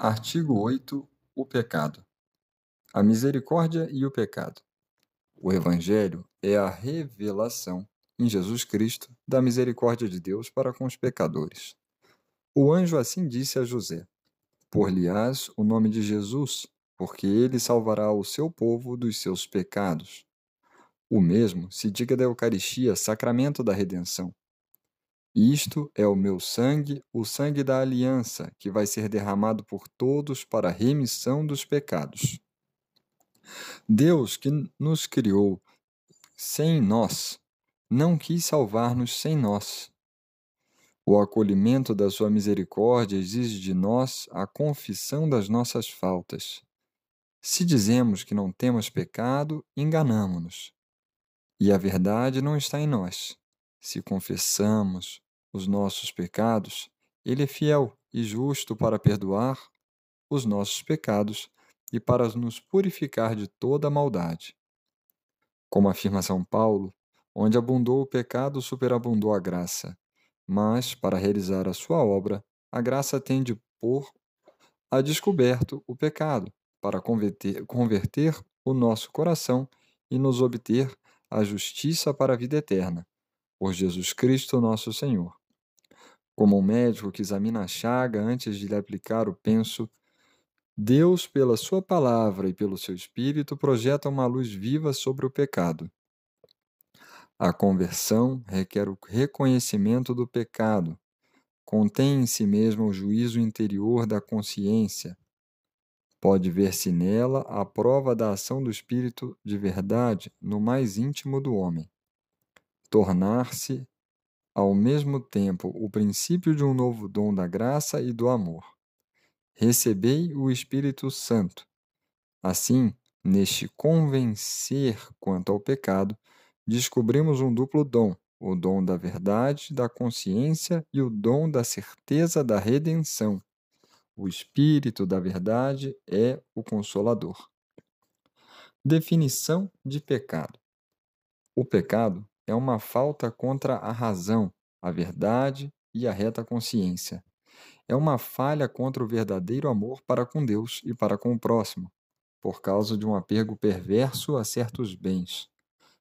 Artigo 8. O pecado. A misericórdia e o pecado. O Evangelho é a revelação, em Jesus Cristo, da misericórdia de Deus para com os pecadores. O anjo assim disse a José: Por-lhe-ás o nome de Jesus, porque ele salvará o seu povo dos seus pecados. O mesmo se diga da Eucaristia, sacramento da redenção. Isto é o meu sangue, o sangue da aliança, que vai ser derramado por todos para a remissão dos pecados. Deus, que nos criou sem nós, não quis salvar-nos sem nós. O acolhimento da sua misericórdia exige de nós a confissão das nossas faltas. Se dizemos que não temos pecado, enganamo-nos. E a verdade não está em nós. Se confessamos os nossos pecados, Ele é fiel e justo para perdoar os nossos pecados e para nos purificar de toda maldade. Como afirma São Paulo, onde abundou o pecado, superabundou a graça. Mas, para realizar a sua obra, a graça tem de pôr a descoberto o pecado, para converter, converter o nosso coração e nos obter a justiça para a vida eterna. Por Jesus Cristo, nosso Senhor. Como um médico que examina a chaga antes de lhe aplicar o penso, Deus, pela Sua palavra e pelo seu Espírito, projeta uma luz viva sobre o pecado. A conversão requer o reconhecimento do pecado, contém em si mesmo o juízo interior da consciência. Pode ver-se nela a prova da ação do Espírito de verdade no mais íntimo do homem. Tornar-se ao mesmo tempo o princípio de um novo dom da graça e do amor. Recebei o Espírito Santo. Assim, neste convencer quanto ao pecado, descobrimos um duplo dom: o dom da verdade, da consciência e o dom da certeza da redenção. O Espírito da verdade é o Consolador. Definição de pecado: O pecado é uma falta contra a razão, a verdade e a reta consciência. É uma falha contra o verdadeiro amor para com Deus e para com o próximo, por causa de um apego perverso a certos bens.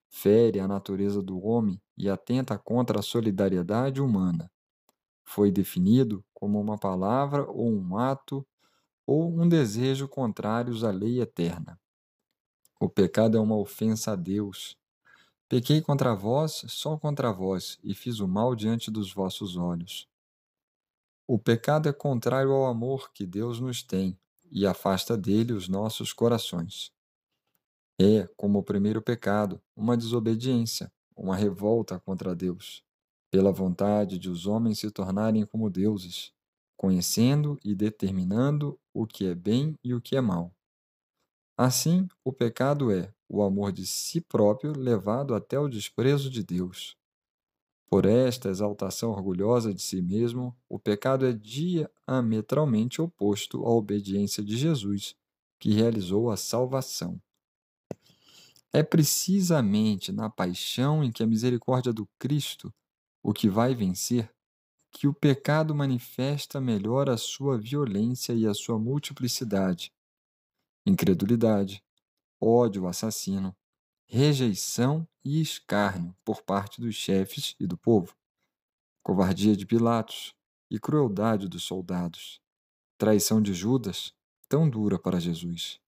Fere a natureza do homem e atenta contra a solidariedade humana. Foi definido como uma palavra ou um ato ou um desejo contrários à lei eterna. O pecado é uma ofensa a Deus, Pequei contra vós, só contra vós, e fiz o mal diante dos vossos olhos. O pecado é contrário ao amor que Deus nos tem e afasta dele os nossos corações. É, como o primeiro pecado, uma desobediência, uma revolta contra Deus, pela vontade de os homens se tornarem como deuses, conhecendo e determinando o que é bem e o que é mal. Assim, o pecado é o amor de si próprio levado até o desprezo de Deus. Por esta exaltação orgulhosa de si mesmo, o pecado é diametralmente oposto à obediência de Jesus, que realizou a salvação. É precisamente na paixão em que a misericórdia do Cristo, o que vai vencer, que o pecado manifesta melhor a sua violência e a sua multiplicidade incredulidade, ódio assassino, rejeição e escárnio por parte dos chefes e do povo, covardia de Pilatos e crueldade dos soldados, traição de Judas, tão dura para Jesus,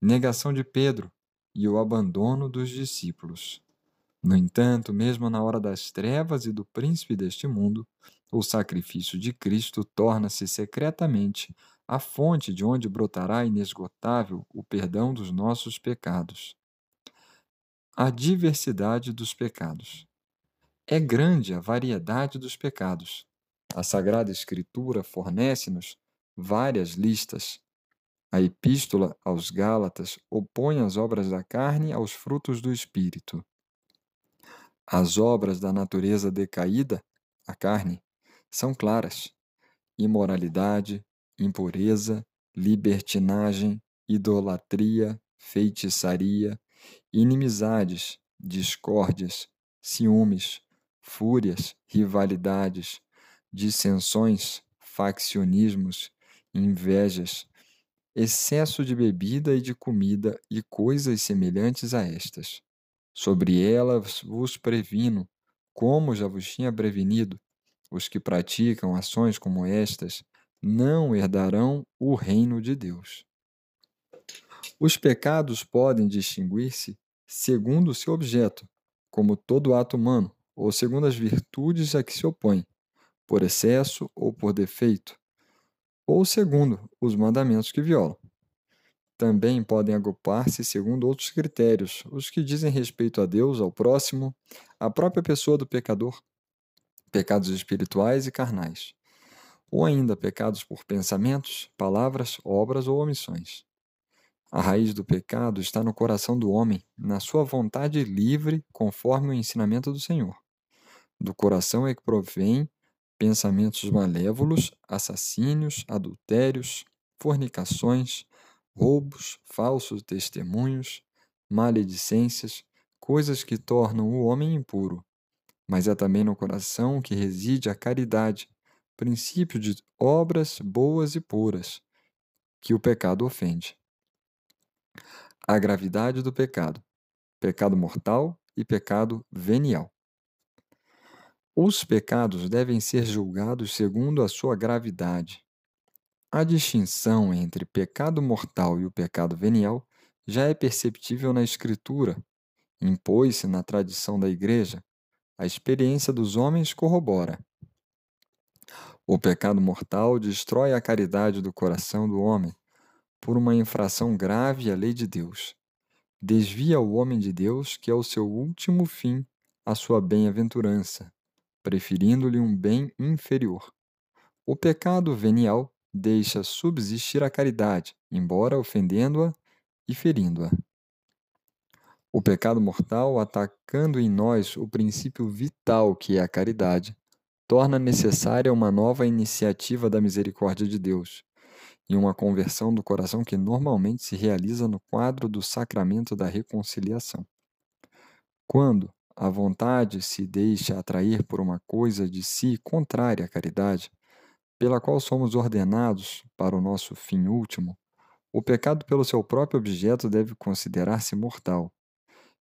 negação de Pedro e o abandono dos discípulos. No entanto, mesmo na hora das trevas e do príncipe deste mundo, o sacrifício de Cristo torna-se secretamente a fonte de onde brotará inesgotável o perdão dos nossos pecados. A diversidade dos pecados. É grande a variedade dos pecados. A Sagrada Escritura fornece-nos várias listas. A Epístola aos Gálatas opõe as obras da carne aos frutos do Espírito. As obras da natureza decaída, a carne, são claras: imoralidade, impureza, libertinagem, idolatria, feitiçaria, inimizades, discórdias, ciúmes, fúrias, rivalidades, dissensões, faccionismos, invejas, excesso de bebida e de comida e coisas semelhantes a estas. Sobre elas vos previno, como já vos tinha prevenido, os que praticam ações como estas não herdarão o reino de Deus. Os pecados podem distinguir-se segundo o seu objeto, como todo ato humano, ou segundo as virtudes a que se opõe, por excesso ou por defeito, ou segundo os mandamentos que violam. Também podem agrupar-se segundo outros critérios, os que dizem respeito a Deus, ao próximo, à própria pessoa do pecador, pecados espirituais e carnais, ou ainda pecados por pensamentos, palavras, obras ou omissões. A raiz do pecado está no coração do homem, na sua vontade livre, conforme o ensinamento do Senhor. Do coração é que provém pensamentos malévolos, assassínios, adultérios, fornicações, roubos, falsos testemunhos, maledicências, coisas que tornam o homem impuro. Mas é também no coração que reside a caridade, princípio de obras boas e puras, que o pecado ofende. A gravidade do pecado: pecado mortal e pecado venial. Os pecados devem ser julgados segundo a sua gravidade. A distinção entre pecado mortal e o pecado venial já é perceptível na Escritura. Impôs-se na tradição da Igreja. A experiência dos homens corrobora. O pecado mortal destrói a caridade do coração do homem por uma infração grave à lei de Deus. Desvia o homem de Deus, que é o seu último fim, a sua bem-aventurança preferindo-lhe um bem inferior. O pecado venial deixa subsistir a caridade, embora ofendendo-a e ferindo-a. O pecado mortal, atacando em nós o princípio vital que é a caridade, torna necessária uma nova iniciativa da misericórdia de Deus e uma conversão do coração que normalmente se realiza no quadro do sacramento da reconciliação. Quando, a vontade se deixa atrair por uma coisa de si contrária à caridade, pela qual somos ordenados para o nosso fim último, o pecado pelo seu próprio objeto deve considerar-se mortal,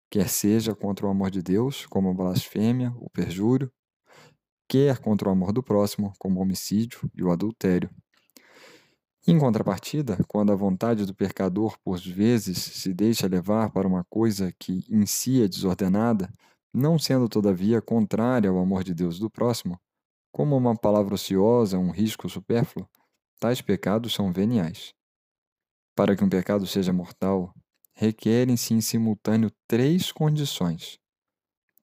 quer seja contra o amor de Deus, como a blasfêmia, o perjúrio, quer contra o amor do próximo, como o homicídio e o adultério. Em contrapartida, quando a vontade do pecador por vezes se deixa levar para uma coisa que em si é desordenada, não sendo, todavia, contrária ao amor de Deus do próximo, como uma palavra ociosa, um risco supérfluo, tais pecados são veniais. Para que um pecado seja mortal, requerem-se em simultâneo três condições.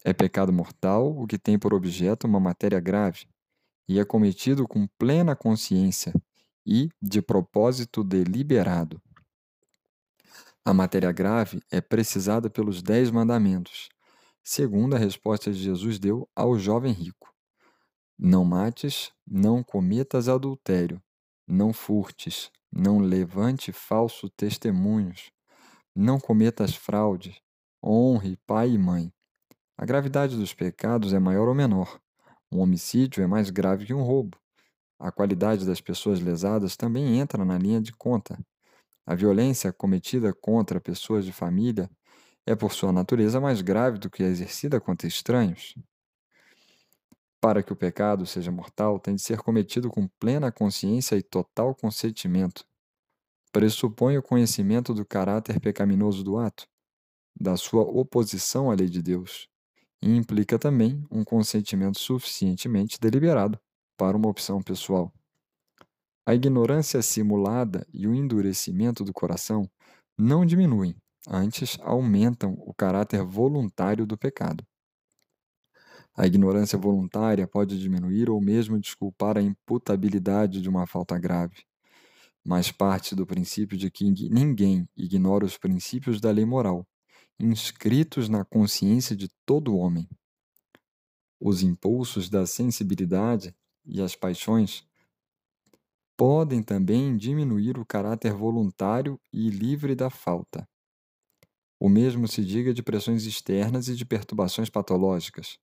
É pecado mortal o que tem por objeto uma matéria grave, e é cometido com plena consciência e de propósito deliberado. A matéria grave é precisada pelos dez mandamentos, segundo a resposta que Jesus deu ao jovem rico: Não mates, não cometas adultério, não furtes, não levante falso testemunhos, não cometas fraude, honre pai e mãe. A gravidade dos pecados é maior ou menor. Um homicídio é mais grave que um roubo. A qualidade das pessoas lesadas também entra na linha de conta. A violência cometida contra pessoas de família é por sua natureza mais grave do que a exercida contra estranhos. Para que o pecado seja mortal, tem de ser cometido com plena consciência e total consentimento. Pressupõe o conhecimento do caráter pecaminoso do ato, da sua oposição à lei de Deus, e implica também um consentimento suficientemente deliberado para uma opção pessoal. A ignorância simulada e o endurecimento do coração não diminuem, antes aumentam o caráter voluntário do pecado. A ignorância voluntária pode diminuir ou mesmo desculpar a imputabilidade de uma falta grave, mas parte do princípio de que ninguém ignora os princípios da lei moral, inscritos na consciência de todo homem. Os impulsos da sensibilidade e as paixões podem também diminuir o caráter voluntário e livre da falta. O mesmo se diga de pressões externas e de perturbações patológicas.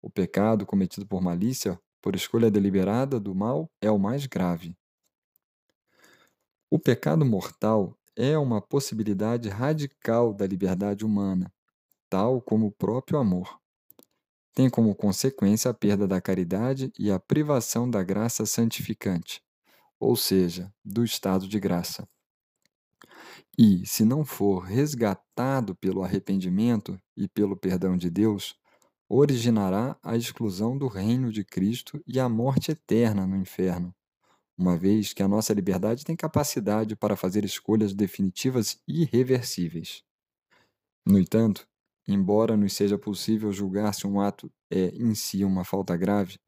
O pecado cometido por malícia, por escolha deliberada do mal, é o mais grave. O pecado mortal é uma possibilidade radical da liberdade humana, tal como o próprio amor. Tem como consequência a perda da caridade e a privação da graça santificante, ou seja, do estado de graça. E, se não for resgatado pelo arrependimento e pelo perdão de Deus, originará a exclusão do reino de Cristo e a morte eterna no inferno, uma vez que a nossa liberdade tem capacidade para fazer escolhas definitivas e irreversíveis. No entanto, embora nos seja possível julgar se um ato é em si uma falta grave,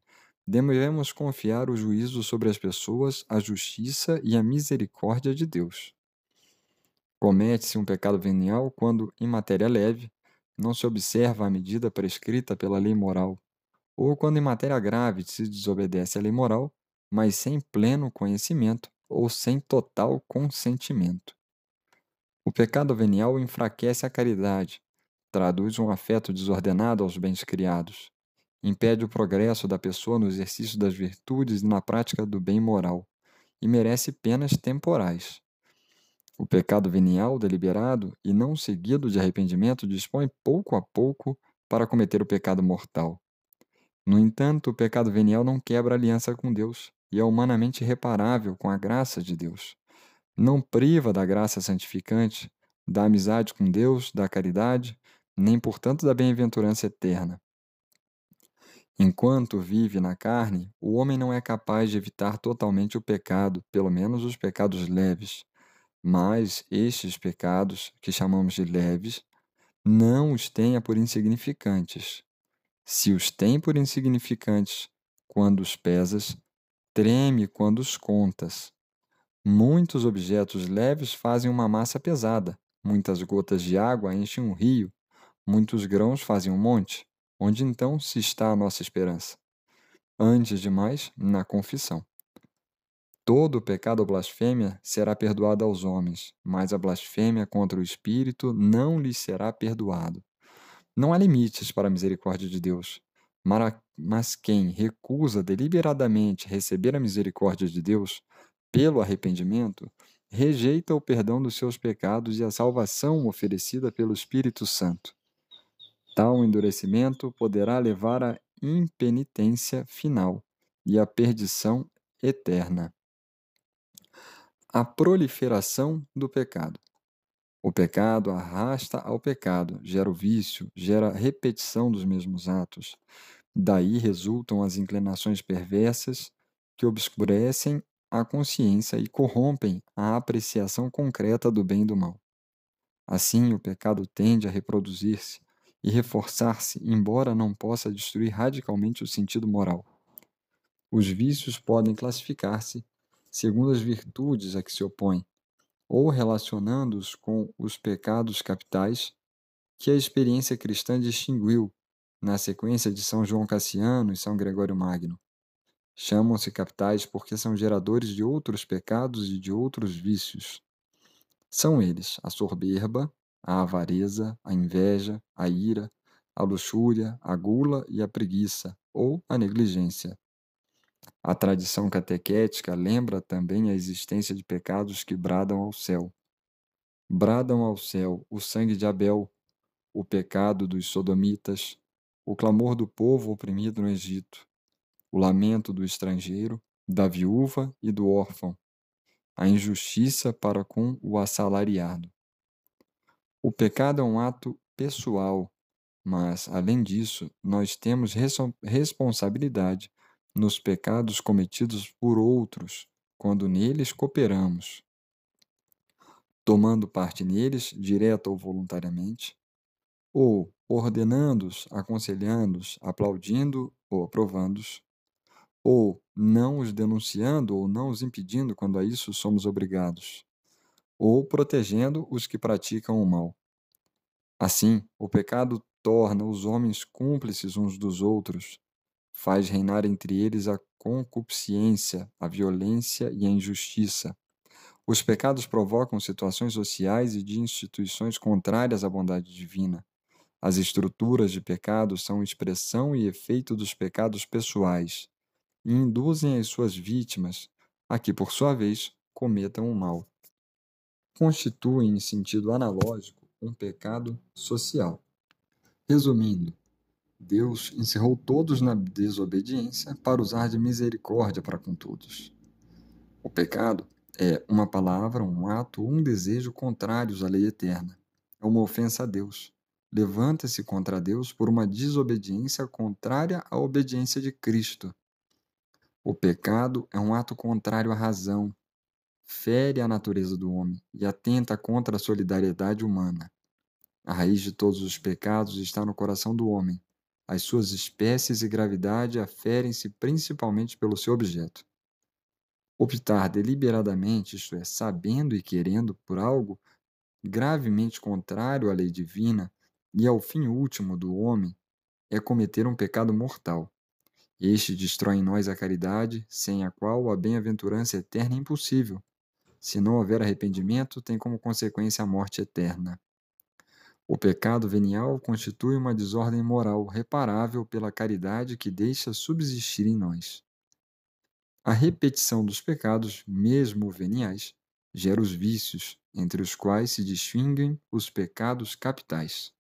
devemos confiar o juízo sobre as pessoas, a justiça e a misericórdia de Deus. Comete-se um pecado venial quando, em matéria leve, não se observa a medida prescrita pela lei moral, ou quando, em matéria grave, se desobedece à lei moral, mas sem pleno conhecimento ou sem total consentimento. O pecado venial enfraquece a caridade, traduz um afeto desordenado aos bens criados, impede o progresso da pessoa no exercício das virtudes e na prática do bem moral, e merece penas temporais. O pecado venial deliberado e não seguido de arrependimento dispõe pouco a pouco para cometer o pecado mortal. No entanto, o pecado venial não quebra aliança com Deus e é humanamente reparável com a graça de Deus. Não priva da graça santificante, da amizade com Deus, da caridade, nem portanto da bem-aventurança eterna. Enquanto vive na carne, o homem não é capaz de evitar totalmente o pecado, pelo menos os pecados leves. Mas estes pecados, que chamamos de leves, não os tenha por insignificantes. Se os tem por insignificantes, quando os pesas, treme quando os contas. Muitos objetos leves fazem uma massa pesada, muitas gotas de água enchem um rio, muitos grãos fazem um monte. Onde então se está a nossa esperança? Antes de mais, na confissão. Todo pecado ou blasfêmia será perdoado aos homens, mas a blasfêmia contra o Espírito não lhes será perdoado. Não há limites para a misericórdia de Deus, mas quem recusa deliberadamente receber a misericórdia de Deus pelo arrependimento, rejeita o perdão dos seus pecados e a salvação oferecida pelo Espírito Santo. Tal endurecimento poderá levar à impenitência final e à perdição eterna a proliferação do pecado. O pecado arrasta ao pecado, gera o vício, gera repetição dos mesmos atos. Daí resultam as inclinações perversas que obscurecem a consciência e corrompem a apreciação concreta do bem e do mal. Assim, o pecado tende a reproduzir-se e reforçar-se, embora não possa destruir radicalmente o sentido moral. Os vícios podem classificar-se segundo as virtudes a que se opõe, ou relacionando-os com os pecados capitais que a experiência cristã distinguiu na sequência de São João Cassiano e São Gregório Magno. Chamam-se capitais porque são geradores de outros pecados e de outros vícios. São eles a soberba, a avareza, a inveja, a ira, a luxúria, a gula e a preguiça, ou a negligência. A tradição catequética lembra também a existência de pecados que bradam ao céu. Bradam ao céu o sangue de Abel, o pecado dos sodomitas, o clamor do povo oprimido no Egito, o lamento do estrangeiro, da viúva e do órfão, a injustiça para com o assalariado. O pecado é um ato pessoal, mas, além disso, nós temos responsabilidade nos pecados cometidos por outros, quando neles cooperamos, tomando parte neles, direta ou voluntariamente, ou ordenando-os, aconselhando-os, aplaudindo ou aprovando-os, ou não os denunciando ou não os impedindo quando a isso somos obrigados, ou protegendo os que praticam o mal. Assim, o pecado torna os homens cúmplices uns dos outros, faz reinar entre eles a concupiscência, a violência e a injustiça. Os pecados provocam situações sociais e de instituições contrárias à bondade divina. As estruturas de pecado são expressão e efeito dos pecados pessoais e induzem as suas vítimas a que, por sua vez, cometam o mal. Constituem, em sentido analógico, um pecado social. Resumindo, Deus encerrou todos na desobediência para usar de misericórdia para com todos. O pecado é uma palavra, um ato, um desejo contrários à lei eterna. É uma ofensa a Deus. Levanta-se contra Deus por uma desobediência contrária à obediência de Cristo. O pecado é um ato contrário à razão, fere a natureza do homem e atenta contra a solidariedade humana. A raiz de todos os pecados está no coração do homem. As suas espécies e gravidade aferem-se principalmente pelo seu objeto. Optar deliberadamente, isto é, sabendo e querendo por algo gravemente contrário à lei divina e ao fim último do homem, é cometer um pecado mortal. Este destrói em nós a caridade, sem a qual a bem-aventurança eterna é impossível. Se não houver arrependimento, tem como consequência a morte eterna. O pecado venial constitui uma desordem moral reparável pela caridade que deixa subsistir em nós. A repetição dos pecados, mesmo veniais, gera os vícios, entre os quais se distinguem os pecados capitais.